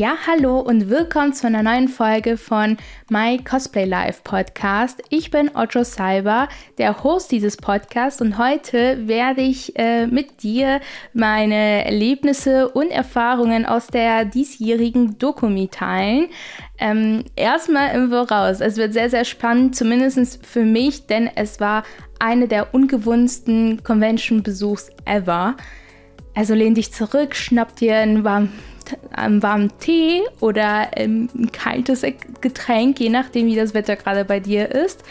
Ja, hallo und willkommen zu einer neuen Folge von My Cosplay Live Podcast. Ich bin Otto Salva, der Host dieses Podcasts und heute werde ich äh, mit dir meine Erlebnisse und Erfahrungen aus der diesjährigen Dokumi teilen. Ähm, erstmal im Voraus. Es wird sehr, sehr spannend, zumindest für mich, denn es war eine der ungewohnsten Convention-Besuchs ever. Also lehn dich zurück, schnapp dir einen warmen einen warmen Tee oder ein kaltes Getränk, je nachdem, wie das Wetter gerade bei dir ist.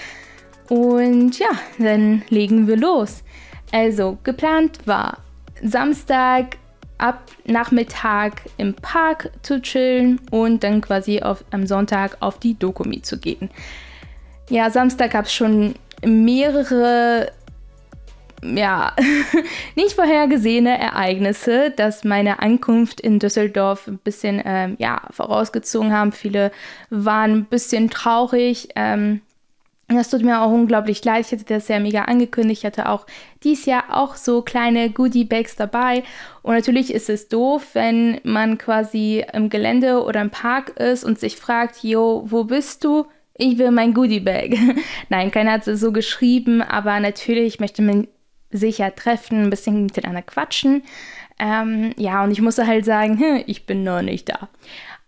Und ja, dann legen wir los. Also, geplant war Samstag ab Nachmittag im Park zu chillen und dann quasi auf, am Sonntag auf die Dokumi zu gehen. Ja, Samstag gab es schon mehrere ja, nicht vorhergesehene Ereignisse, dass meine Ankunft in Düsseldorf ein bisschen ähm, ja, vorausgezogen haben. Viele waren ein bisschen traurig. Ähm, das tut mir auch unglaublich leid. Ich hatte das ja mega angekündigt. Ich hatte auch dieses Jahr auch so kleine Goodie-Bags dabei. Und natürlich ist es doof, wenn man quasi im Gelände oder im Park ist und sich fragt, yo, wo bist du? Ich will mein Goodie-Bag. Nein, keiner hat es so geschrieben, aber natürlich möchte man sicher treffen, ein bisschen miteinander quatschen. Ähm, ja, und ich musste halt sagen, hm, ich bin noch nicht da.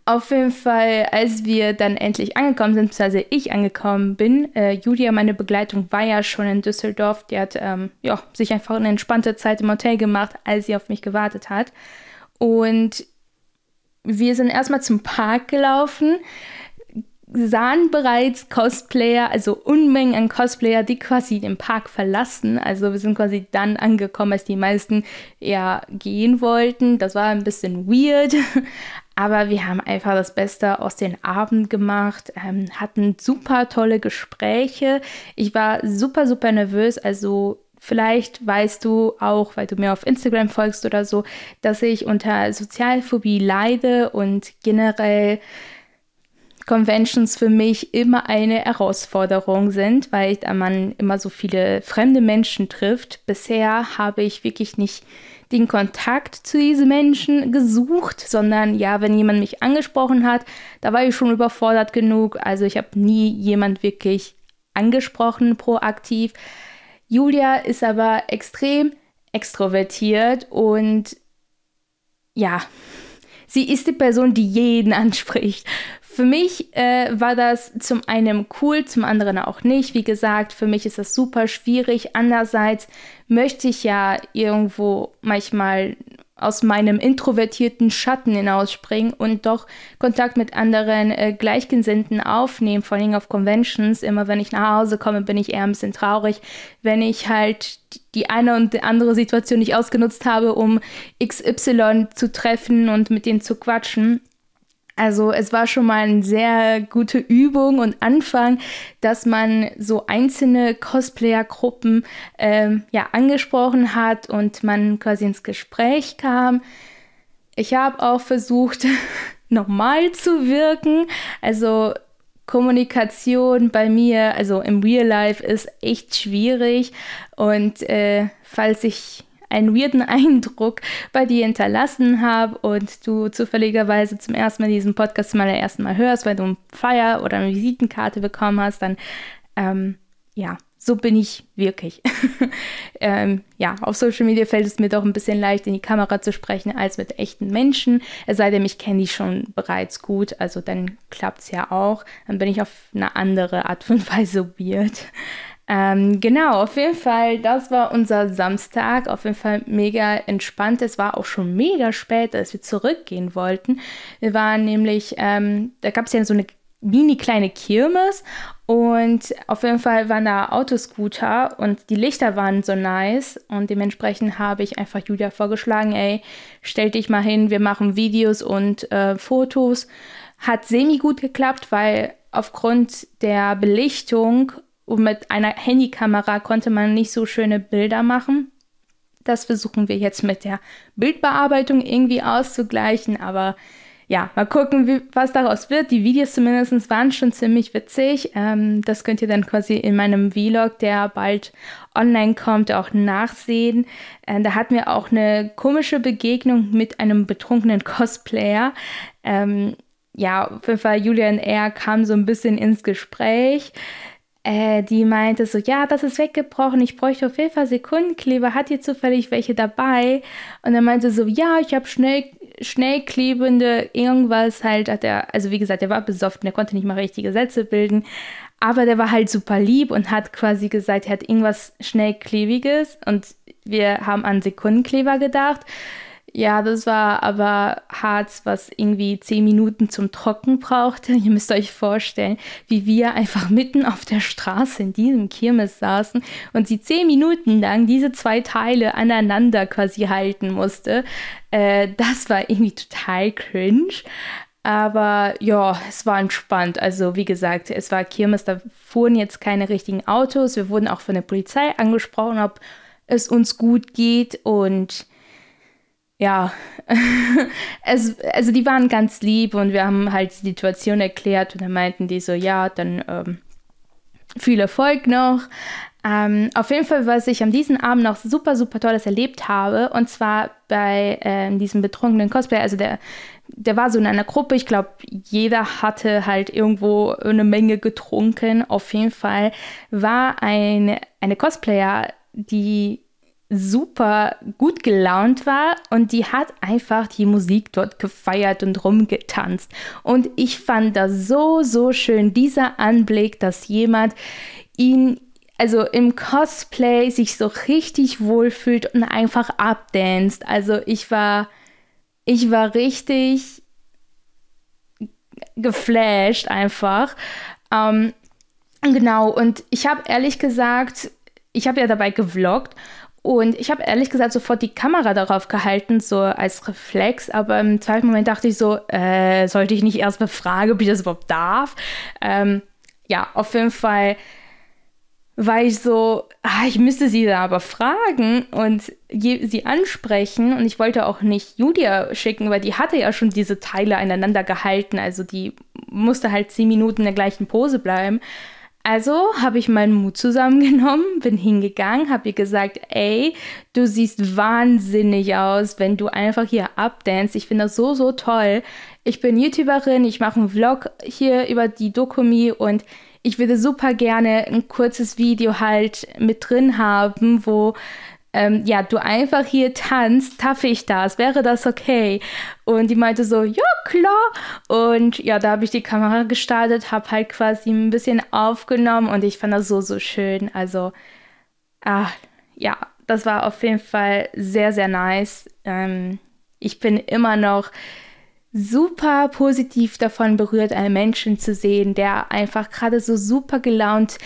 Auf jeden Fall, als wir dann endlich angekommen sind, beziehungsweise ich angekommen bin, äh, Julia, meine Begleitung, war ja schon in Düsseldorf. Die hat ähm, ja, sich einfach eine entspannte Zeit im Hotel gemacht, als sie auf mich gewartet hat. Und wir sind erstmal zum Park gelaufen sahen bereits Cosplayer, also Unmengen an Cosplayer, die quasi den Park verlassen. Also wir sind quasi dann angekommen, als die meisten ja gehen wollten. Das war ein bisschen weird, aber wir haben einfach das Beste aus den Abend gemacht, ähm, hatten super tolle Gespräche. Ich war super, super nervös, also Vielleicht weißt du auch, weil du mir auf Instagram folgst oder so, dass ich unter Sozialphobie leide und generell Conventions für mich immer eine Herausforderung sind, weil man immer so viele fremde Menschen trifft. Bisher habe ich wirklich nicht den Kontakt zu diesen Menschen gesucht, sondern ja, wenn jemand mich angesprochen hat, da war ich schon überfordert genug. Also ich habe nie jemand wirklich angesprochen, proaktiv. Julia ist aber extrem extrovertiert und ja, sie ist die Person, die jeden anspricht. Für mich äh, war das zum einen cool, zum anderen auch nicht. Wie gesagt, für mich ist das super schwierig. Andererseits möchte ich ja irgendwo manchmal aus meinem introvertierten Schatten hinausspringen und doch Kontakt mit anderen äh, Gleichgesinnten aufnehmen, vor allem auf Conventions. Immer wenn ich nach Hause komme, bin ich eher ein bisschen traurig, wenn ich halt die eine und andere Situation nicht ausgenutzt habe, um XY zu treffen und mit denen zu quatschen. Also es war schon mal eine sehr gute Übung und Anfang, dass man so einzelne Cosplayer-Gruppen ähm, ja, angesprochen hat und man quasi ins Gespräch kam. Ich habe auch versucht, normal zu wirken. Also Kommunikation bei mir, also im Real Life, ist echt schwierig. Und äh, falls ich einen weirden Eindruck bei dir hinterlassen habe und du zufälligerweise zum ersten Mal diesen Podcast zum allerersten Mal hörst, weil du einen Flyer oder eine Visitenkarte bekommen hast, dann ähm, ja, so bin ich wirklich. ähm, ja, auf Social Media fällt es mir doch ein bisschen leicht, in die Kamera zu sprechen, als mit echten Menschen. Es sei denn, ich kenne die schon bereits gut, also dann klappt es ja auch. Dann bin ich auf eine andere Art und Weise weird. Ähm, genau, auf jeden Fall, das war unser Samstag. Auf jeden Fall mega entspannt. Es war auch schon mega spät, als wir zurückgehen wollten. Wir waren nämlich, ähm, da gab es ja so eine mini kleine Kirmes und auf jeden Fall waren da Autoscooter und die Lichter waren so nice und dementsprechend habe ich einfach Julia vorgeschlagen, ey, stell dich mal hin, wir machen Videos und äh, Fotos. Hat semi gut geklappt, weil aufgrund der Belichtung und mit einer Handykamera konnte man nicht so schöne Bilder machen. Das versuchen wir jetzt mit der Bildbearbeitung irgendwie auszugleichen, aber ja, mal gucken, wie, was daraus wird. Die Videos zumindest waren schon ziemlich witzig. Ähm, das könnt ihr dann quasi in meinem Vlog, der bald online kommt, auch nachsehen. Äh, da hatten wir auch eine komische Begegnung mit einem betrunkenen Cosplayer. Ähm, ja, auf jeden Fall, Julian R. kam so ein bisschen ins Gespräch. Äh, die meinte so, ja, das ist weggebrochen, ich bräuchte auf jeden Fall Sekundenkleber, hat ihr zufällig welche dabei? Und dann meinte so, ja, ich habe schnell schnell klebende irgendwas halt hat er, also wie gesagt, der war besoffen, der konnte nicht mal richtige Sätze bilden, aber der war halt super lieb und hat quasi gesagt, er hat irgendwas schnell klebiges und wir haben an Sekundenkleber gedacht. Ja, das war aber Harz, was irgendwie zehn Minuten zum Trocken brauchte. Ihr müsst euch vorstellen, wie wir einfach mitten auf der Straße in diesem Kirmes saßen und sie zehn Minuten lang diese zwei Teile aneinander quasi halten musste. Äh, das war irgendwie total cringe. Aber ja, es war entspannt. Also wie gesagt, es war Kirmes, da fuhren jetzt keine richtigen Autos. Wir wurden auch von der Polizei angesprochen, ob es uns gut geht und ja, es, also die waren ganz lieb und wir haben halt die Situation erklärt und dann meinten die so, ja, dann ähm, viel Erfolg noch. Ähm, auf jeden Fall, was ich an diesem Abend noch super, super Tolles erlebt habe, und zwar bei ähm, diesem betrunkenen Cosplay, also der, der war so in einer Gruppe, ich glaube, jeder hatte halt irgendwo eine Menge getrunken. Auf jeden Fall war eine, eine Cosplayer, die super gut gelaunt war und die hat einfach die Musik dort gefeiert und rumgetanzt. Und ich fand das so, so schön, dieser Anblick, dass jemand ihn, also im Cosplay sich so richtig wohlfühlt und einfach abdanzt. Also ich war, ich war richtig geflasht einfach. Ähm, genau, und ich habe ehrlich gesagt, ich habe ja dabei gevloggt und ich habe ehrlich gesagt sofort die Kamera darauf gehalten, so als Reflex, aber im zweiten Moment dachte ich so, äh, sollte ich nicht erst befragen, ob ich das überhaupt darf? Ähm, ja, auf jeden Fall war ich so, ah, ich müsste sie da aber fragen und sie ansprechen. Und ich wollte auch nicht Julia schicken, weil die hatte ja schon diese Teile aneinander gehalten. Also die musste halt zehn Minuten in der gleichen Pose bleiben. Also habe ich meinen Mut zusammengenommen, bin hingegangen, habe ihr gesagt, ey, du siehst wahnsinnig aus, wenn du einfach hier abdanst. Ich finde das so, so toll. Ich bin YouTuberin, ich mache einen Vlog hier über die Dokumi und ich würde super gerne ein kurzes Video halt mit drin haben, wo ähm, ja, du einfach hier tanzt, darf ich das? Wäre das okay? Und die meinte so, ja, klar. Und ja, da habe ich die Kamera gestartet, habe halt quasi ein bisschen aufgenommen und ich fand das so, so schön. Also, ach, ja, das war auf jeden Fall sehr, sehr nice. Ähm, ich bin immer noch super positiv davon berührt, einen Menschen zu sehen, der einfach gerade so super gelaunt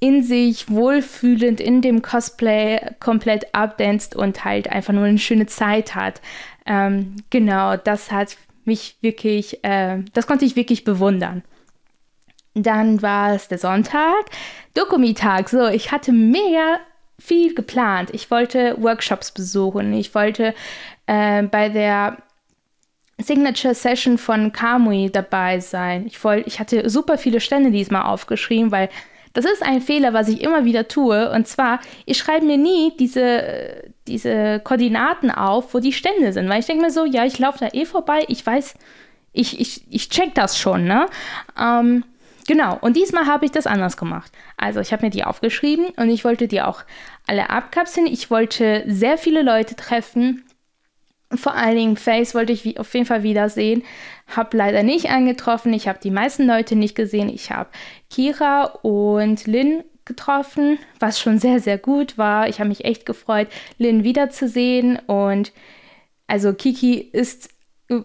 in sich wohlfühlend in dem Cosplay komplett abdanzt und halt einfach nur eine schöne Zeit hat. Ähm, genau, das hat mich wirklich, äh, das konnte ich wirklich bewundern. Dann war es der Sonntag, Dokumitag. So, ich hatte mega viel geplant. Ich wollte Workshops besuchen. Ich wollte äh, bei der Signature Session von Kamui dabei sein. Ich, wollte, ich hatte super viele Stände diesmal aufgeschrieben, weil das ist ein Fehler, was ich immer wieder tue. Und zwar, ich schreibe mir nie diese, diese Koordinaten auf, wo die Stände sind. Weil ich denke mir so, ja, ich laufe da eh vorbei. Ich weiß, ich, ich, ich check das schon, ne? Ähm, genau. Und diesmal habe ich das anders gemacht. Also, ich habe mir die aufgeschrieben und ich wollte die auch alle abkapseln. Ich wollte sehr viele Leute treffen vor allen Dingen Face wollte ich auf jeden Fall wiedersehen. Hab leider nicht angetroffen. Ich habe die meisten Leute nicht gesehen. Ich habe Kira und Lynn getroffen, was schon sehr, sehr gut war. Ich habe mich echt gefreut, Lynn wiederzusehen. Und also Kiki ist äh,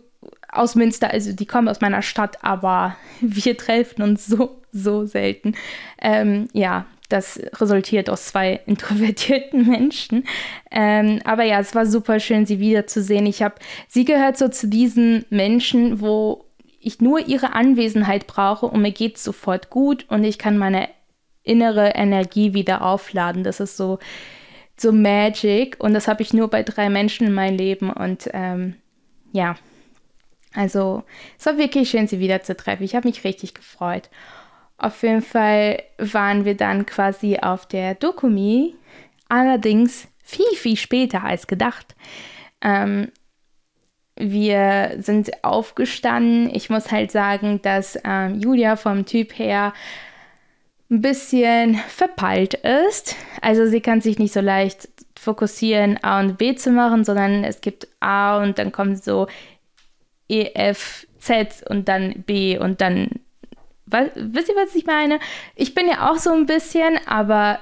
aus Münster, also die kommen aus meiner Stadt, aber wir treffen uns so, so selten. Ähm, ja, das resultiert aus zwei introvertierten Menschen. Ähm, aber ja, es war super schön, sie wiederzusehen. Ich habe, sie gehört so zu diesen Menschen, wo ich nur ihre Anwesenheit brauche und mir geht es sofort gut und ich kann meine innere Energie wieder aufladen. Das ist so, so Magic und das habe ich nur bei drei Menschen in meinem Leben und ähm, ja, Also es war wirklich schön, sie wieder zu treffen. Ich habe mich richtig gefreut. Auf jeden Fall waren wir dann quasi auf der Dokumi, allerdings viel, viel später als gedacht. Ähm, wir sind aufgestanden. Ich muss halt sagen, dass ähm, Julia vom Typ her ein bisschen verpeilt ist. Also sie kann sich nicht so leicht fokussieren, A und B zu machen, sondern es gibt A und dann kommt so E, F, Z und dann B und dann. Was, wisst ihr, was ich meine? Ich bin ja auch so ein bisschen, aber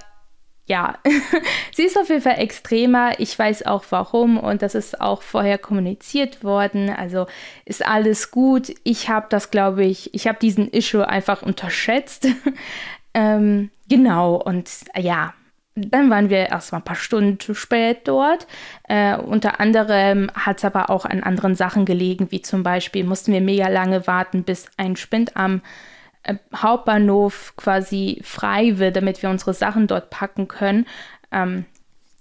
ja, sie ist auf jeden Fall extremer. Ich weiß auch warum und das ist auch vorher kommuniziert worden. Also ist alles gut. Ich habe das, glaube ich, ich habe diesen Issue einfach unterschätzt. ähm, genau, und ja, dann waren wir erstmal ein paar Stunden zu spät dort. Äh, unter anderem hat es aber auch an anderen Sachen gelegen, wie zum Beispiel mussten wir mega lange warten, bis ein Spind am Hauptbahnhof quasi frei wird, damit wir unsere Sachen dort packen können. Ähm,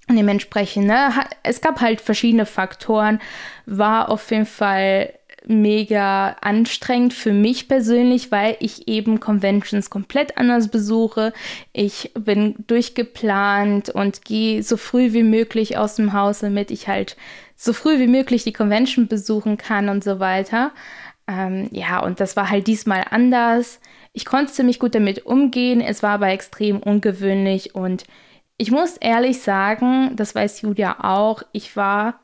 dementsprechend, ne, es gab halt verschiedene Faktoren, war auf jeden Fall mega anstrengend für mich persönlich, weil ich eben Conventions komplett anders besuche. Ich bin durchgeplant und gehe so früh wie möglich aus dem Haus, damit ich halt so früh wie möglich die Convention besuchen kann und so weiter. Ähm, ja, und das war halt diesmal anders. Ich konnte ziemlich gut damit umgehen, es war aber extrem ungewöhnlich und ich muss ehrlich sagen, das weiß Julia auch, ich war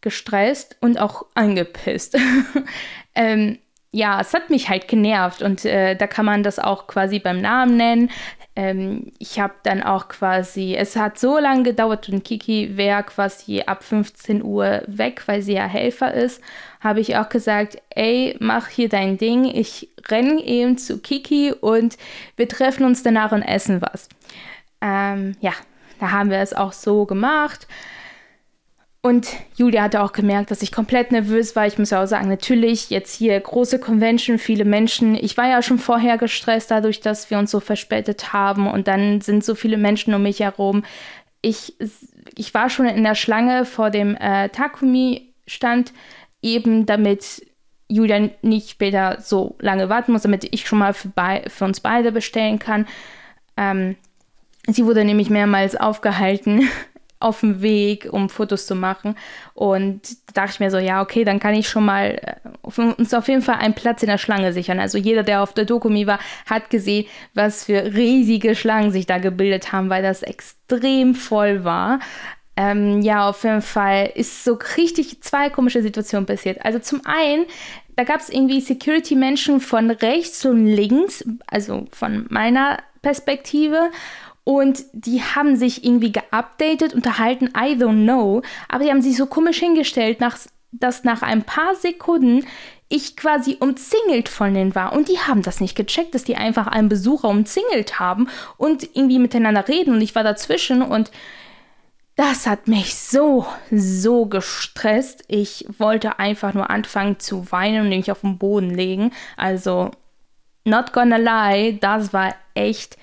gestresst und auch angepisst. ähm, ja, es hat mich halt genervt und äh, da kann man das auch quasi beim Namen nennen. Ähm, ich habe dann auch quasi, es hat so lange gedauert und Kiki wäre quasi ab 15 Uhr weg, weil sie ja Helfer ist. Habe ich auch gesagt, ey, mach hier dein Ding. Ich renne eben zu Kiki und wir treffen uns danach und essen was. Ähm, ja, da haben wir es auch so gemacht. Und Julia hatte auch gemerkt, dass ich komplett nervös war. Ich muss ja auch sagen, natürlich, jetzt hier große Convention, viele Menschen. Ich war ja schon vorher gestresst dadurch, dass wir uns so verspätet haben und dann sind so viele Menschen um mich herum. Ich, ich war schon in der Schlange vor dem äh, Takumi-Stand, eben damit Julia nicht später so lange warten muss, damit ich schon mal für, für uns beide bestellen kann. Ähm, sie wurde nämlich mehrmals aufgehalten auf dem Weg, um Fotos zu machen. Und da dachte ich mir so, ja, okay, dann kann ich schon mal äh, uns auf jeden Fall einen Platz in der Schlange sichern. Also jeder, der auf der Dokumi war, hat gesehen, was für riesige Schlangen sich da gebildet haben, weil das extrem voll war. Ähm, ja, auf jeden Fall ist so richtig zwei komische Situationen passiert. Also zum einen, da gab es irgendwie Security-Menschen von rechts und links, also von meiner Perspektive und die haben sich irgendwie geupdatet, unterhalten, I don't know. Aber die haben sich so komisch hingestellt, nach, dass nach ein paar Sekunden ich quasi umzingelt von denen war. Und die haben das nicht gecheckt, dass die einfach einen Besucher umzingelt haben und irgendwie miteinander reden. Und ich war dazwischen und das hat mich so, so gestresst. Ich wollte einfach nur anfangen zu weinen und mich auf den Boden legen. Also, not gonna lie, das war echt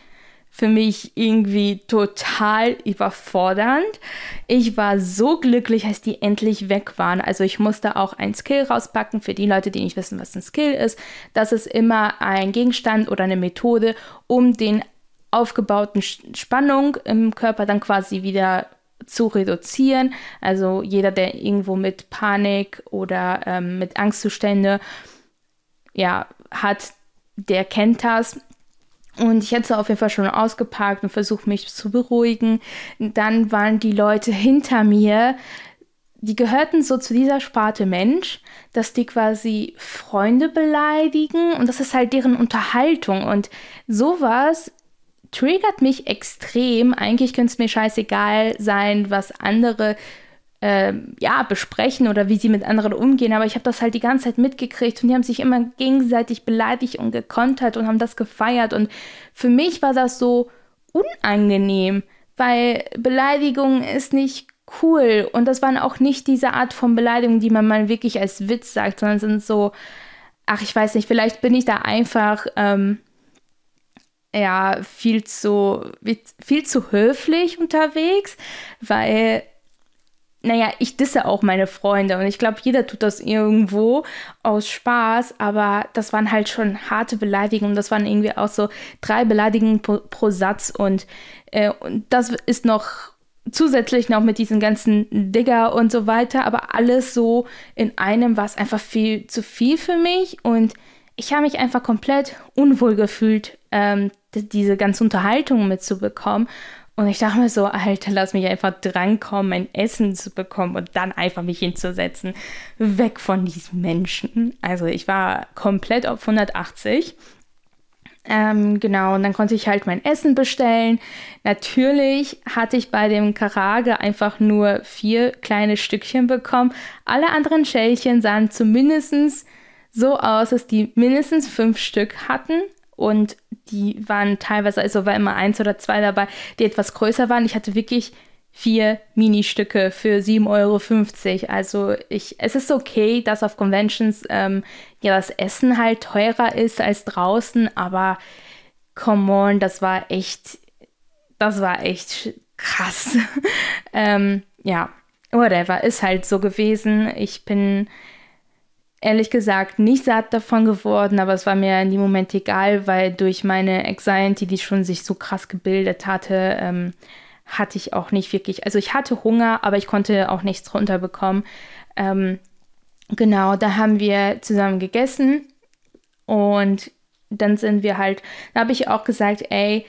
für mich irgendwie total überfordernd. Ich war so glücklich, als die endlich weg waren. Also ich musste auch ein Skill rauspacken für die Leute, die nicht wissen, was ein Skill ist. Das ist immer ein Gegenstand oder eine Methode, um den aufgebauten Spannung im Körper dann quasi wieder zu reduzieren. Also jeder, der irgendwo mit Panik oder ähm, mit Angstzustände ja, hat, der kennt das. Und ich hätte auf jeden Fall schon ausgepackt und versucht, mich zu beruhigen. Dann waren die Leute hinter mir, die gehörten so zu dieser Sparte Mensch, dass die quasi Freunde beleidigen und das ist halt deren Unterhaltung. Und sowas triggert mich extrem. Eigentlich könnte es mir scheißegal sein, was andere äh, ja, besprechen oder wie sie mit anderen umgehen. Aber ich habe das halt die ganze Zeit mitgekriegt und die haben sich immer gegenseitig beleidigt und gekontert und haben das gefeiert. Und für mich war das so unangenehm, weil Beleidigung ist nicht cool. Und das waren auch nicht diese Art von Beleidigung, die man mal wirklich als Witz sagt, sondern sind so, ach, ich weiß nicht, vielleicht bin ich da einfach. Ähm, ja, viel zu, viel zu höflich unterwegs, weil naja, ich disse auch meine Freunde und ich glaube, jeder tut das irgendwo aus Spaß, aber das waren halt schon harte Beleidigungen. Das waren irgendwie auch so drei Beleidigungen pro, pro Satz und, äh, und das ist noch zusätzlich noch mit diesen ganzen Digger und so weiter, aber alles so in einem war es einfach viel zu viel für mich und ich habe mich einfach komplett unwohl gefühlt, ähm, diese ganze Unterhaltung mitzubekommen. Und ich dachte mir so, Alter, lass mich einfach drankommen, mein Essen zu bekommen und dann einfach mich hinzusetzen. Weg von diesen Menschen. Also ich war komplett auf 180. Ähm, genau, und dann konnte ich halt mein Essen bestellen. Natürlich hatte ich bei dem Karage einfach nur vier kleine Stückchen bekommen. Alle anderen Schälchen sahen zumindest so aus, dass die mindestens fünf Stück hatten. Und die waren teilweise, also war immer eins oder zwei dabei, die etwas größer waren. Ich hatte wirklich vier Ministücke für 7,50 Euro. Also ich, es ist okay, dass auf Conventions ähm, ja das Essen halt teurer ist als draußen, aber come on, das war echt, das war echt krass. ähm, ja, whatever, ist halt so gewesen. Ich bin ehrlich gesagt nicht satt davon geworden, aber es war mir in dem Moment egal, weil durch meine Anxiety, die schon sich so krass gebildet hatte, ähm, hatte ich auch nicht wirklich, also ich hatte Hunger, aber ich konnte auch nichts runterbekommen. Ähm, genau, da haben wir zusammen gegessen und dann sind wir halt, da habe ich auch gesagt, ey,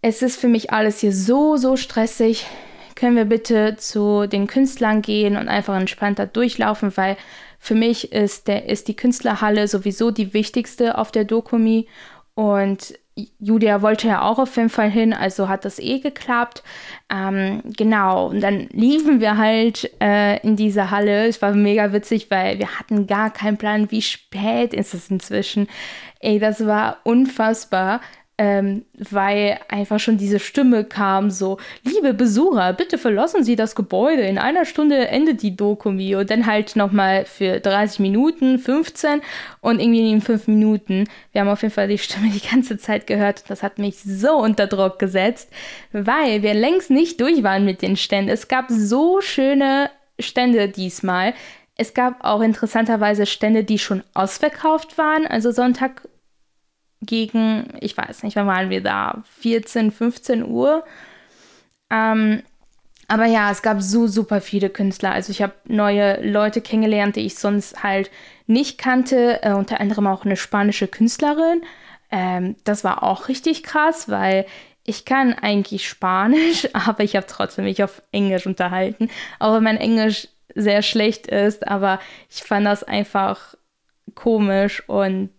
es ist für mich alles hier so, so stressig. Können wir bitte zu den Künstlern gehen und einfach entspannter durchlaufen, weil für mich ist, der, ist die Künstlerhalle sowieso die wichtigste auf der Dokumi und Julia wollte ja auch auf jeden Fall hin, also hat das eh geklappt. Ähm, genau, und dann liefen wir halt äh, in diese Halle. Es war mega witzig, weil wir hatten gar keinen Plan, wie spät ist es inzwischen. Ey, das war unfassbar ähm, weil einfach schon diese Stimme kam, so, liebe Besucher, bitte verlassen Sie das Gebäude, in einer Stunde endet die Dokumi und dann halt nochmal für 30 Minuten, 15 und irgendwie in 5 Minuten. Wir haben auf jeden Fall die Stimme die ganze Zeit gehört, das hat mich so unter Druck gesetzt, weil wir längst nicht durch waren mit den Ständen. Es gab so schöne Stände diesmal. Es gab auch interessanterweise Stände, die schon ausverkauft waren. Also Sonntag gegen, ich weiß nicht, wann waren wir da, 14, 15 Uhr. Ähm, aber ja, es gab so super viele Künstler. Also ich habe neue Leute kennengelernt, die ich sonst halt nicht kannte. Äh, unter anderem auch eine spanische Künstlerin. Ähm, das war auch richtig krass, weil ich kann eigentlich Spanisch, aber ich habe trotzdem mich auf Englisch unterhalten. Auch wenn mein Englisch sehr schlecht ist, aber ich fand das einfach komisch und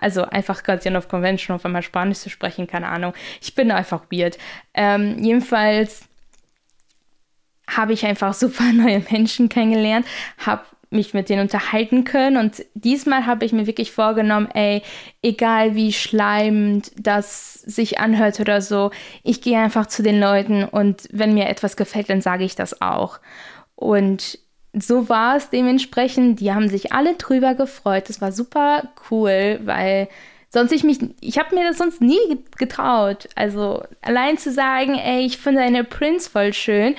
also einfach Guardian of Convention, auf einmal Spanisch zu sprechen, keine Ahnung. Ich bin einfach weird. Ähm, jedenfalls habe ich einfach super neue Menschen kennengelernt, habe mich mit denen unterhalten können und diesmal habe ich mir wirklich vorgenommen, ey, egal wie schleimend das sich anhört oder so, ich gehe einfach zu den Leuten und wenn mir etwas gefällt, dann sage ich das auch. Und so war es dementsprechend. Die haben sich alle drüber gefreut. Das war super cool, weil sonst ich mich, ich habe mir das sonst nie getraut. Also allein zu sagen, ey, ich finde eine Prince voll schön,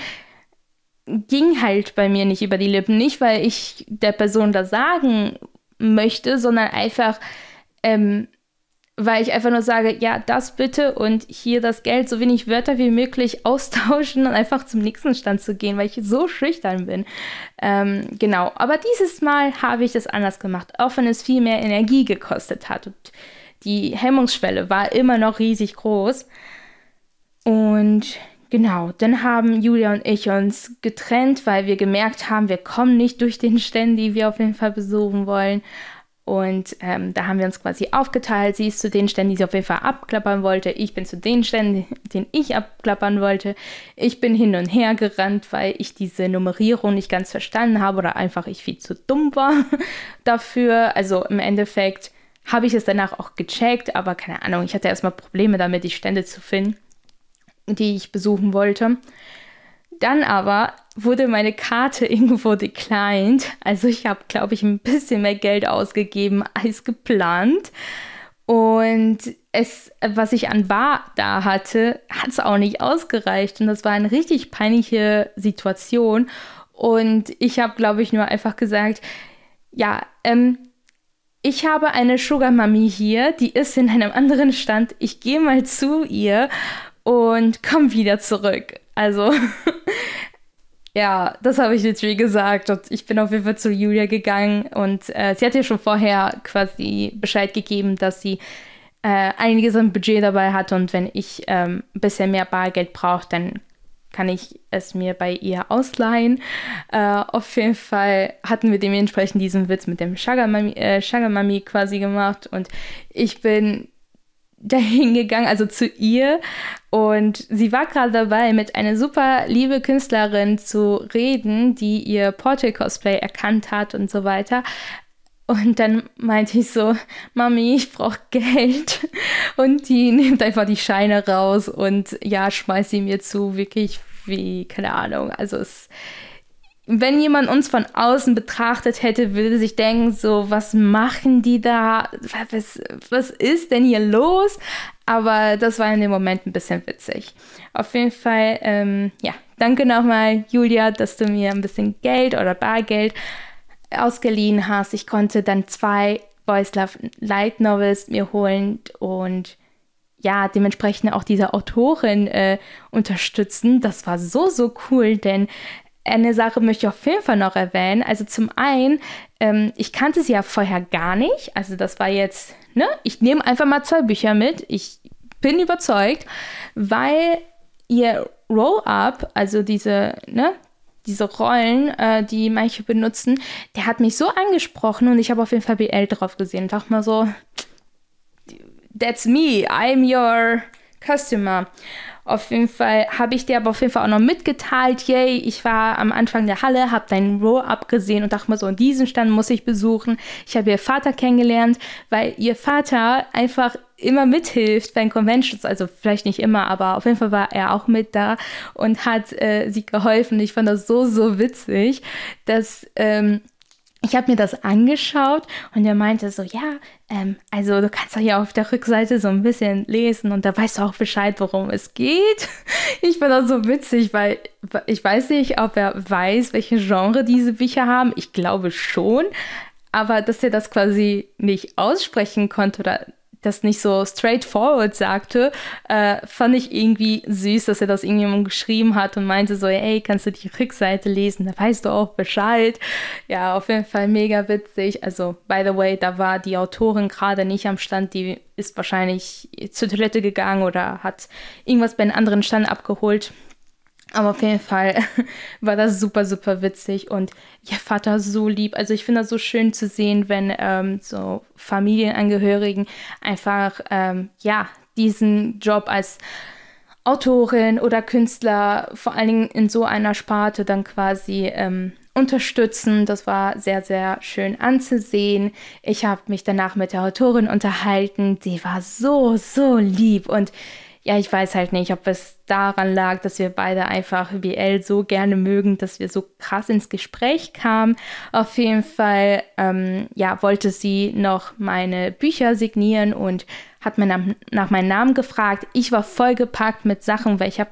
ging halt bei mir nicht über die Lippen. Nicht, weil ich der Person das sagen möchte, sondern einfach, ähm, weil ich einfach nur sage, ja, das bitte und hier das Geld, so wenig Wörter wie möglich austauschen und einfach zum nächsten Stand zu gehen, weil ich so schüchtern bin. Ähm, genau, aber dieses Mal habe ich das anders gemacht, auch wenn es viel mehr Energie gekostet hat. Und die Hemmungsschwelle war immer noch riesig groß. Und genau, dann haben Julia und ich uns getrennt, weil wir gemerkt haben, wir kommen nicht durch den Stand, die wir auf jeden Fall besuchen wollen. Und ähm, da haben wir uns quasi aufgeteilt. Sie ist zu den Ständen, die sie auf jeden Fall abklappern wollte. Ich bin zu den Ständen, den ich abklappern wollte. Ich bin hin und her gerannt, weil ich diese Nummerierung nicht ganz verstanden habe oder einfach ich viel zu dumm war dafür. Also im Endeffekt habe ich es danach auch gecheckt, aber keine Ahnung, ich hatte erstmal Probleme damit, die Stände zu finden, die ich besuchen wollte. Dann aber wurde meine Karte irgendwo declined. Also ich habe, glaube ich, ein bisschen mehr Geld ausgegeben als geplant. Und es, was ich an Bar da hatte, hat es auch nicht ausgereicht. Und das war eine richtig peinliche Situation. Und ich habe, glaube ich, nur einfach gesagt, ja, ähm, ich habe eine Sugar Mami hier, die ist in einem anderen Stand. Ich gehe mal zu ihr und komme wieder zurück. Also, ja, das habe ich jetzt wie gesagt. Und ich bin auf jeden Fall zu Julia gegangen und äh, sie hat ja schon vorher quasi Bescheid gegeben, dass sie äh, einiges an Budget dabei hat und wenn ich ähm, ein bisschen mehr Bargeld brauche, dann kann ich es mir bei ihr ausleihen. Äh, auf jeden Fall hatten wir dementsprechend diesen Witz mit dem Sugar Mami, äh, quasi gemacht und ich bin dahin gegangen, also zu ihr und sie war gerade dabei, mit einer super liebe Künstlerin zu reden, die ihr Portal-Cosplay erkannt hat und so weiter. Und dann meinte ich so, Mami, ich brauche Geld. Und die nimmt einfach die Scheine raus und ja, schmeißt sie mir zu, wirklich wie, keine Ahnung. Also es, wenn jemand uns von außen betrachtet hätte, würde sich denken, so, was machen die da? Was, was ist denn hier los? Aber das war in dem Moment ein bisschen witzig. Auf jeden Fall, ähm, ja, danke nochmal, Julia, dass du mir ein bisschen Geld oder Bargeld ausgeliehen hast. Ich konnte dann zwei Boys Love Light Novels mir holen und ja, dementsprechend auch diese Autorin äh, unterstützen. Das war so, so cool, denn eine Sache möchte ich auf jeden Fall noch erwähnen. Also zum einen, ähm, ich kannte sie ja vorher gar nicht. Also das war jetzt, ne, ich nehme einfach mal zwei Bücher mit. Ich bin überzeugt, weil ihr Roll-Up, also diese, ne, diese Rollen, äh, die manche benutzen, der hat mich so angesprochen und ich habe auf jeden Fall BL drauf gesehen. Ich dachte mal so, that's me, I'm your customer. Auf jeden Fall habe ich dir aber auf jeden Fall auch noch mitgeteilt, yay, ich war am Anfang der Halle, habe deinen Row-Up gesehen und dachte mir so, in diesen Stand muss ich besuchen. Ich habe ihr Vater kennengelernt, weil ihr Vater einfach immer mithilft bei den Conventions, also vielleicht nicht immer, aber auf jeden Fall war er auch mit da und hat äh, sie geholfen. Ich fand das so, so witzig, dass ähm, ich habe mir das angeschaut und er meinte so, ja, ähm, also du kannst doch hier auf der Rückseite so ein bisschen lesen und da weißt du auch Bescheid, worum es geht. Ich fand das so witzig, weil ich weiß nicht, ob er weiß, welche Genre diese Bücher haben. Ich glaube schon, aber dass er das quasi nicht aussprechen konnte oder das nicht so straightforward sagte, äh, fand ich irgendwie süß, dass er das irgendjemand geschrieben hat und meinte so, ey, kannst du die Rückseite lesen, da weißt du auch Bescheid. Ja, auf jeden Fall mega witzig. Also, by the way, da war die Autorin gerade nicht am Stand, die ist wahrscheinlich zur Toilette gegangen oder hat irgendwas bei einem anderen Stand abgeholt. Aber auf jeden Fall war das super, super witzig und ihr Vater so lieb. Also ich finde das so schön zu sehen, wenn ähm, so Familienangehörigen einfach, ähm, ja, diesen Job als Autorin oder Künstler, vor allen Dingen in so einer Sparte, dann quasi ähm, unterstützen. Das war sehr, sehr schön anzusehen. Ich habe mich danach mit der Autorin unterhalten. Die war so, so lieb und ja, ich weiß halt nicht, ob es daran lag, dass wir beide einfach BL so gerne mögen, dass wir so krass ins Gespräch kamen. Auf jeden Fall, ähm, ja, wollte sie noch meine Bücher signieren und hat mir nach, nach meinem Namen gefragt. Ich war vollgepackt mit Sachen, weil ich habe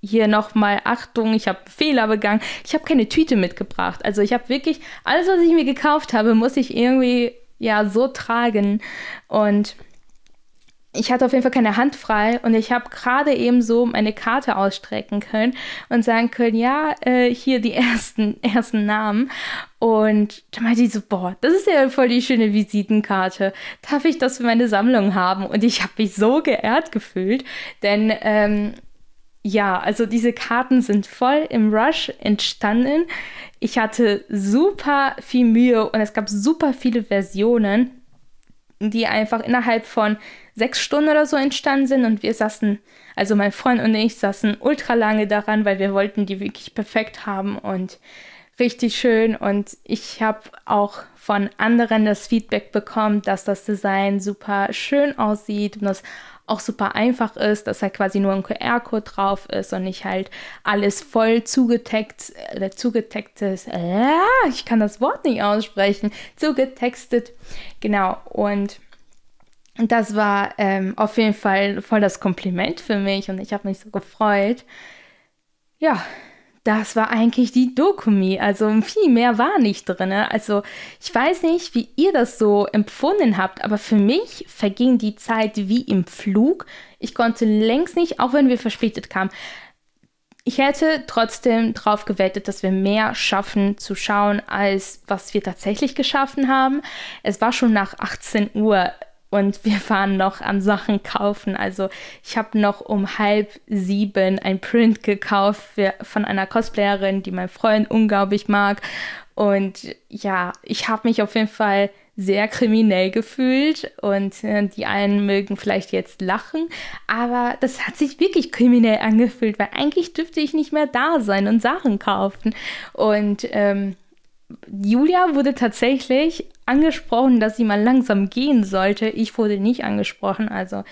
hier nochmal Achtung, ich habe Fehler begangen. Ich habe keine Tüte mitgebracht. Also ich habe wirklich alles, was ich mir gekauft habe, muss ich irgendwie ja so tragen und ich hatte auf jeden Fall keine Hand frei und ich habe gerade eben so meine Karte ausstrecken können und sagen können, ja, äh, hier die ersten, ersten Namen. Und da meinte ich so, boah, das ist ja voll die schöne Visitenkarte. Darf ich das für meine Sammlung haben? Und ich habe mich so geehrt gefühlt, denn ähm, ja, also diese Karten sind voll im Rush entstanden. Ich hatte super viel Mühe und es gab super viele Versionen, die einfach innerhalb von sechs Stunden oder so entstanden sind. Und wir saßen, also mein Freund und ich saßen ultra lange daran, weil wir wollten die wirklich perfekt haben und richtig schön. Und ich habe auch von anderen das Feedback bekommen, dass das Design super schön aussieht und das auch super einfach ist, dass halt quasi nur ein QR-Code drauf ist und nicht halt alles voll zugetextet, äh, zugetextet, äh, ich kann das Wort nicht aussprechen, zugetextet, genau und das war ähm, auf jeden Fall voll das Kompliment für mich und ich habe mich so gefreut. Ja, das war eigentlich die Dokumi. Also viel mehr war nicht drin. Also ich weiß nicht, wie ihr das so empfunden habt, aber für mich verging die Zeit wie im Flug. Ich konnte längst nicht, auch wenn wir verspätet kamen. Ich hätte trotzdem darauf gewettet, dass wir mehr schaffen zu schauen, als was wir tatsächlich geschaffen haben. Es war schon nach 18 Uhr und wir waren noch am Sachen kaufen. Also ich habe noch um halb sieben ein Print gekauft für, von einer Cosplayerin, die mein Freund unglaublich mag. Und ja, ich habe mich auf jeden Fall sehr kriminell gefühlt und äh, die einen mögen vielleicht jetzt lachen, aber das hat sich wirklich kriminell angefühlt, weil eigentlich dürfte ich nicht mehr da sein und Sachen kaufen. Und ähm, Julia wurde tatsächlich angesprochen, dass sie mal langsam gehen sollte. Ich wurde nicht angesprochen. Also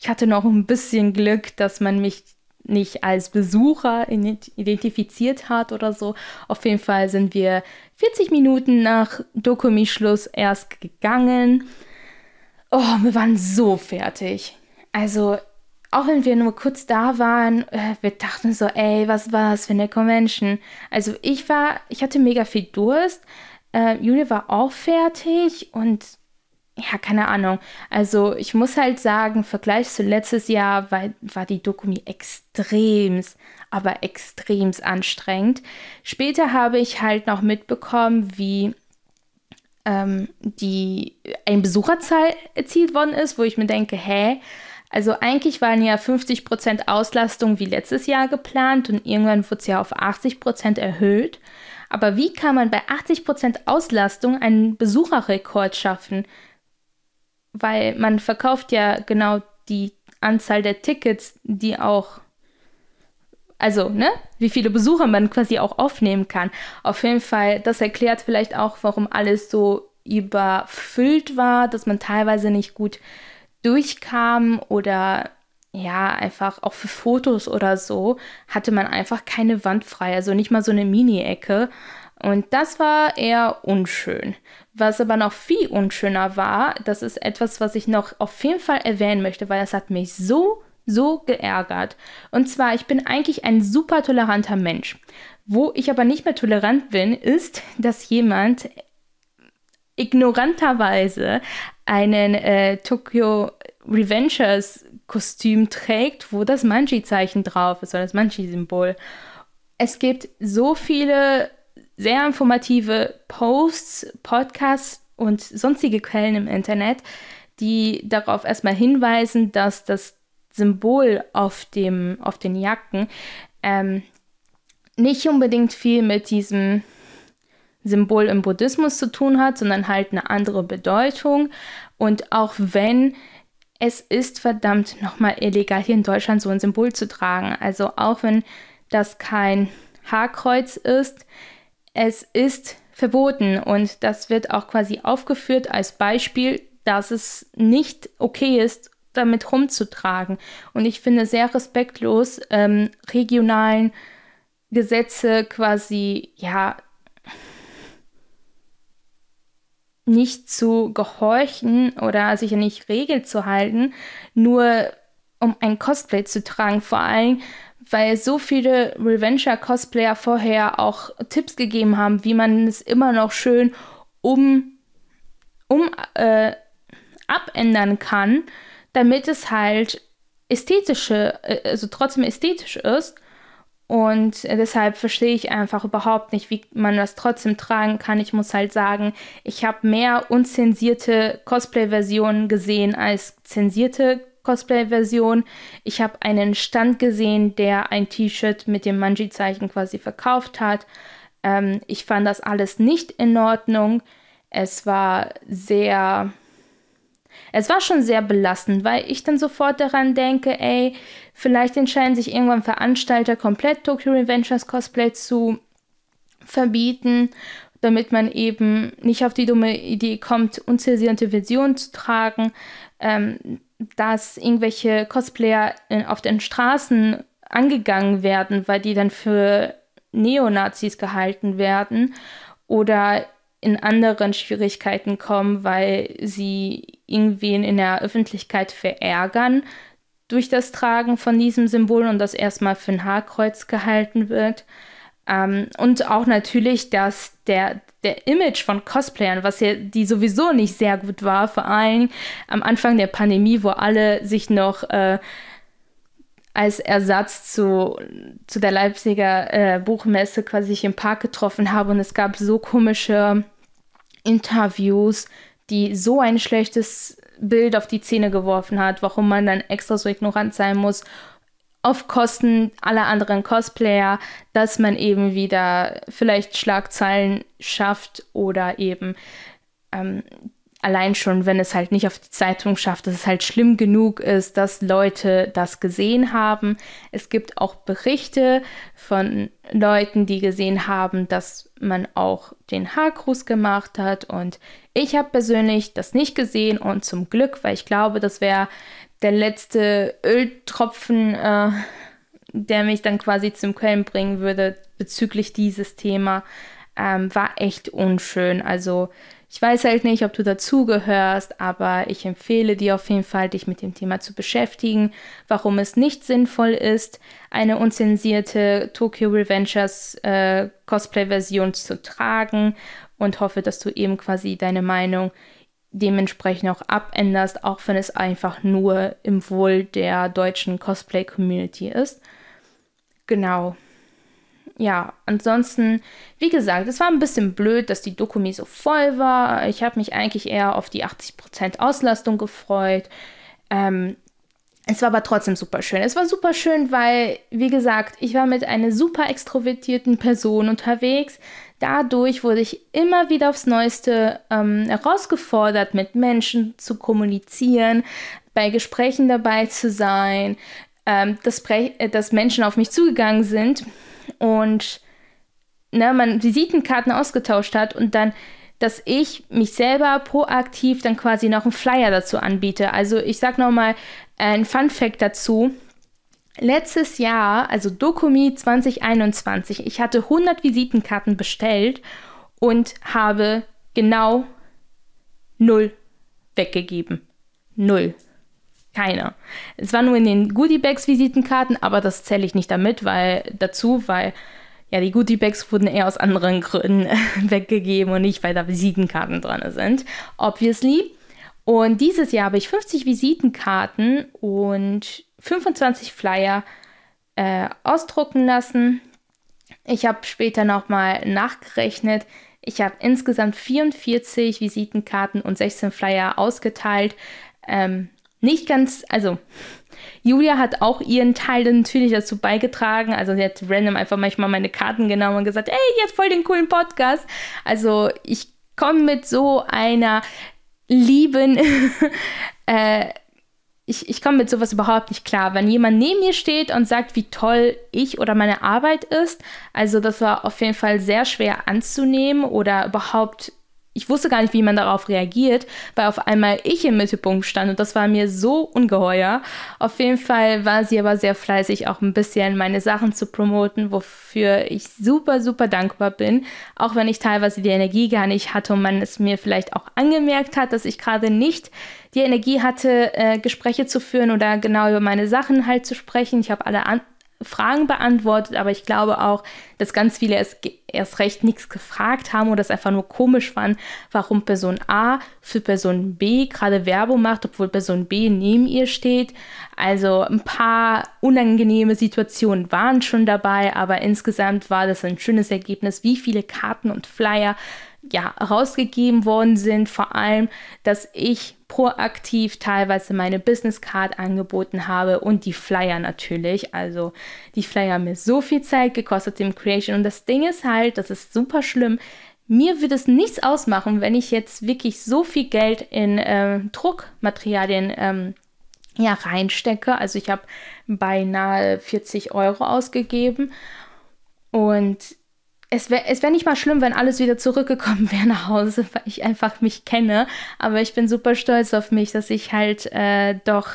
ich hatte noch ein bisschen Glück, dass man mich nicht als Besucher identifiziert hat oder so. Auf jeden Fall sind wir 40 Minuten nach Dokumi-Schluss erst gegangen. Oh, wir waren so fertig. Also auch wenn wir nur kurz da waren, äh, wir dachten so, ey, was war das für eine Convention? Also ich war, ich hatte mega viel Durst. Äh, Julia war auch fertig und ja, keine Ahnung. Also ich muss halt sagen, im Vergleich zu letztes Jahr war, war die Dokumi extremst, aber extremst anstrengend. Später habe ich halt noch mitbekommen, wie ähm, die ein Besucherzahl erzielt worden ist, wo ich mir denke, hä, also eigentlich waren ja 50% Auslastung wie letztes Jahr geplant und irgendwann wurde es ja auf 80% erhöht. Aber wie kann man bei 80% Auslastung einen Besucherrekord schaffen? Weil man verkauft ja genau die Anzahl der Tickets, die auch, also, ne, wie viele Besucher man quasi auch aufnehmen kann. Auf jeden Fall, das erklärt vielleicht auch, warum alles so überfüllt war, dass man teilweise nicht gut durchkam oder ja, einfach auch für Fotos oder so, hatte man einfach keine Wand frei, also nicht mal so eine Mini-Ecke. Und das war eher unschön. Was aber noch viel unschöner war, das ist etwas, was ich noch auf jeden Fall erwähnen möchte, weil das hat mich so, so geärgert. Und zwar, ich bin eigentlich ein super toleranter Mensch. Wo ich aber nicht mehr tolerant bin, ist, dass jemand ignoranterweise einen äh, Tokyo Revengers Kostüm trägt, wo das Manji-Zeichen drauf ist, oder das Manji-Symbol. Es gibt so viele sehr informative Posts, Podcasts und sonstige Quellen im Internet, die darauf erstmal hinweisen, dass das Symbol auf, dem, auf den Jacken ähm, nicht unbedingt viel mit diesem Symbol im Buddhismus zu tun hat, sondern halt eine andere Bedeutung. Und auch wenn es ist verdammt nochmal illegal, hier in Deutschland so ein Symbol zu tragen. Also auch wenn das kein Haarkreuz ist, es ist verboten und das wird auch quasi aufgeführt als Beispiel, dass es nicht okay ist, damit rumzutragen. Und ich finde sehr respektlos, ähm, regionalen Gesetze quasi, ja, nicht zu gehorchen oder sich an nicht Regeln zu halten, nur um ein Cosplay zu tragen. Vor allem, weil so viele Revenger-Cosplayer vorher auch Tipps gegeben haben, wie man es immer noch schön um, um äh, abändern kann, damit es halt ästhetische, äh, also trotzdem ästhetisch ist und deshalb verstehe ich einfach überhaupt nicht, wie man das trotzdem tragen kann. Ich muss halt sagen, ich habe mehr unzensierte Cosplay-Versionen gesehen als zensierte Cosplay-Versionen. Ich habe einen Stand gesehen, der ein T-Shirt mit dem Manji-Zeichen quasi verkauft hat. Ähm, ich fand das alles nicht in Ordnung. Es war sehr es war schon sehr belastend, weil ich dann sofort daran denke, ey, vielleicht entscheiden sich irgendwann Veranstalter komplett Tokyo Revengers Cosplay zu verbieten, damit man eben nicht auf die dumme Idee kommt, unzensierte Versionen zu tragen, ähm, dass irgendwelche Cosplayer in, auf den Straßen angegangen werden, weil die dann für Neonazis gehalten werden oder in anderen Schwierigkeiten kommen, weil sie irgendwen in der Öffentlichkeit verärgern durch das Tragen von diesem Symbol und das erstmal für ein Haarkreuz gehalten wird. Ähm, und auch natürlich, dass der, der Image von Cosplayern, was ja die sowieso nicht sehr gut war, vor allem am Anfang der Pandemie, wo alle sich noch äh, als Ersatz zu, zu der Leipziger äh, Buchmesse quasi im Park getroffen haben und es gab so komische Interviews, die so ein schlechtes Bild auf die Zähne geworfen hat, warum man dann extra so ignorant sein muss auf Kosten aller anderen Cosplayer, dass man eben wieder vielleicht Schlagzeilen schafft oder eben ähm, allein schon, wenn es halt nicht auf die Zeitung schafft, dass es halt schlimm genug ist, dass Leute das gesehen haben. Es gibt auch Berichte von Leuten, die gesehen haben, dass man auch den Haargruß gemacht hat und ich habe persönlich das nicht gesehen und zum Glück, weil ich glaube, das wäre der letzte Öltropfen, äh, der mich dann quasi zum Quellen bringen würde bezüglich dieses Thema, ähm, war echt unschön. Also ich weiß halt nicht, ob du dazugehörst, aber ich empfehle dir auf jeden Fall, dich mit dem Thema zu beschäftigen, warum es nicht sinnvoll ist, eine unzensierte Tokyo Revengers äh, Cosplay-Version zu tragen und hoffe, dass du eben quasi deine Meinung dementsprechend auch abänderst, auch wenn es einfach nur im Wohl der deutschen Cosplay-Community ist. Genau. Ja, ansonsten, wie gesagt, es war ein bisschen blöd, dass die Dokumi so voll war. Ich habe mich eigentlich eher auf die 80% Auslastung gefreut. Ähm, es war aber trotzdem super schön. Es war super schön, weil, wie gesagt, ich war mit einer super extrovertierten Person unterwegs. Dadurch wurde ich immer wieder aufs Neueste ähm, herausgefordert, mit Menschen zu kommunizieren, bei Gesprächen dabei zu sein, ähm, dass, äh, dass Menschen auf mich zugegangen sind und ne, man Visitenkarten ausgetauscht hat und dann dass ich mich selber proaktiv dann quasi noch einen Flyer dazu anbiete. Also ich sag nochmal ein Fun Fact dazu. Letztes Jahr, also Dokumi 2021, ich hatte 100 Visitenkarten bestellt und habe genau null weggegeben. Null. Keine. Es war nur in den Goodiebags Visitenkarten, aber das zähle ich nicht damit, weil dazu, weil ja, die Goodiebags wurden eher aus anderen Gründen weggegeben und nicht, weil da Visitenkarten dran sind. Obviously. Und dieses Jahr habe ich 50 Visitenkarten und 25 Flyer äh, ausdrucken lassen. Ich habe später nochmal nachgerechnet. Ich habe insgesamt 44 Visitenkarten und 16 Flyer ausgeteilt. Ähm, nicht ganz, also Julia hat auch ihren Teil natürlich dazu beigetragen. Also sie hat random einfach manchmal meine Karten genommen und gesagt, ey, jetzt voll den coolen Podcast. Also ich komme mit so einer lieben, äh, ich, ich komme mit sowas überhaupt nicht klar. Wenn jemand neben mir steht und sagt, wie toll ich oder meine Arbeit ist, also das war auf jeden Fall sehr schwer anzunehmen oder überhaupt ich wusste gar nicht, wie man darauf reagiert, weil auf einmal ich im Mittelpunkt stand und das war mir so ungeheuer. Auf jeden Fall war sie aber sehr fleißig, auch ein bisschen meine Sachen zu promoten, wofür ich super, super dankbar bin. Auch wenn ich teilweise die Energie gar nicht hatte und man es mir vielleicht auch angemerkt hat, dass ich gerade nicht die Energie hatte, äh, Gespräche zu führen oder genau über meine Sachen halt zu sprechen. Ich habe alle an Fragen beantwortet, aber ich glaube auch, dass ganz viele erst, erst recht nichts gefragt haben oder es einfach nur komisch fanden, warum Person A für Person B gerade Werbung macht, obwohl Person B neben ihr steht. Also ein paar unangenehme Situationen waren schon dabei, aber insgesamt war das ein schönes Ergebnis, wie viele Karten und Flyer ja, rausgegeben worden sind. Vor allem, dass ich proaktiv teilweise meine Business Card angeboten habe und die Flyer natürlich. Also die Flyer haben mir so viel Zeit gekostet im Creation. Und das Ding ist halt, das ist super schlimm. Mir würde es nichts ausmachen, wenn ich jetzt wirklich so viel Geld in äh, Druckmaterialien ähm, ja, reinstecke. Also ich habe beinahe 40 Euro ausgegeben. Und es wäre es wär nicht mal schlimm, wenn alles wieder zurückgekommen wäre nach Hause, weil ich einfach mich kenne. Aber ich bin super stolz auf mich, dass ich halt äh, doch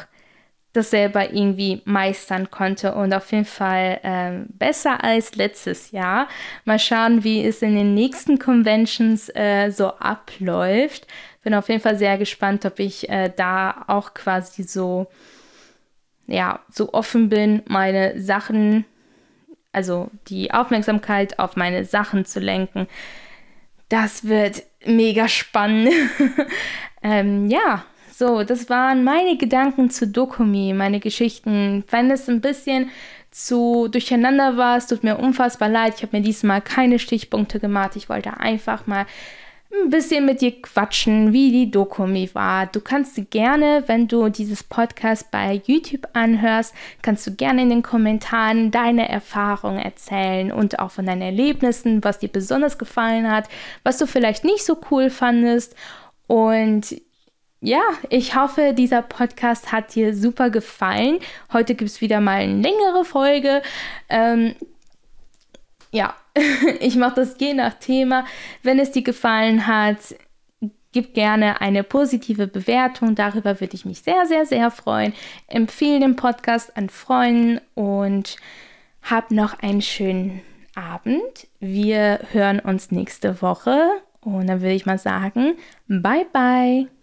das selber irgendwie meistern konnte und auf jeden Fall äh, besser als letztes Jahr. Mal schauen, wie es in den nächsten Conventions äh, so abläuft. Bin auf jeden Fall sehr gespannt, ob ich äh, da auch quasi so ja so offen bin, meine Sachen also die Aufmerksamkeit auf meine Sachen zu lenken. Das wird mega spannend. ähm, ja, so, das waren meine Gedanken zu Dokumi, meine Geschichten. Wenn es ein bisschen zu durcheinander war, es tut mir unfassbar leid. Ich habe mir diesmal keine Stichpunkte gemacht. Ich wollte einfach mal ein bisschen mit dir quatschen, wie die Dokumi war. Du kannst gerne, wenn du dieses Podcast bei YouTube anhörst, kannst du gerne in den Kommentaren deine Erfahrungen erzählen und auch von deinen Erlebnissen, was dir besonders gefallen hat, was du vielleicht nicht so cool fandest. Und ja, ich hoffe, dieser Podcast hat dir super gefallen. Heute gibt es wieder mal eine längere Folge. Ähm, ja, ich mache das je nach Thema. Wenn es dir gefallen hat, gib gerne eine positive Bewertung. Darüber würde ich mich sehr, sehr, sehr freuen. Empfehle den Podcast an Freunden und hab noch einen schönen Abend. Wir hören uns nächste Woche und dann würde ich mal sagen, bye bye.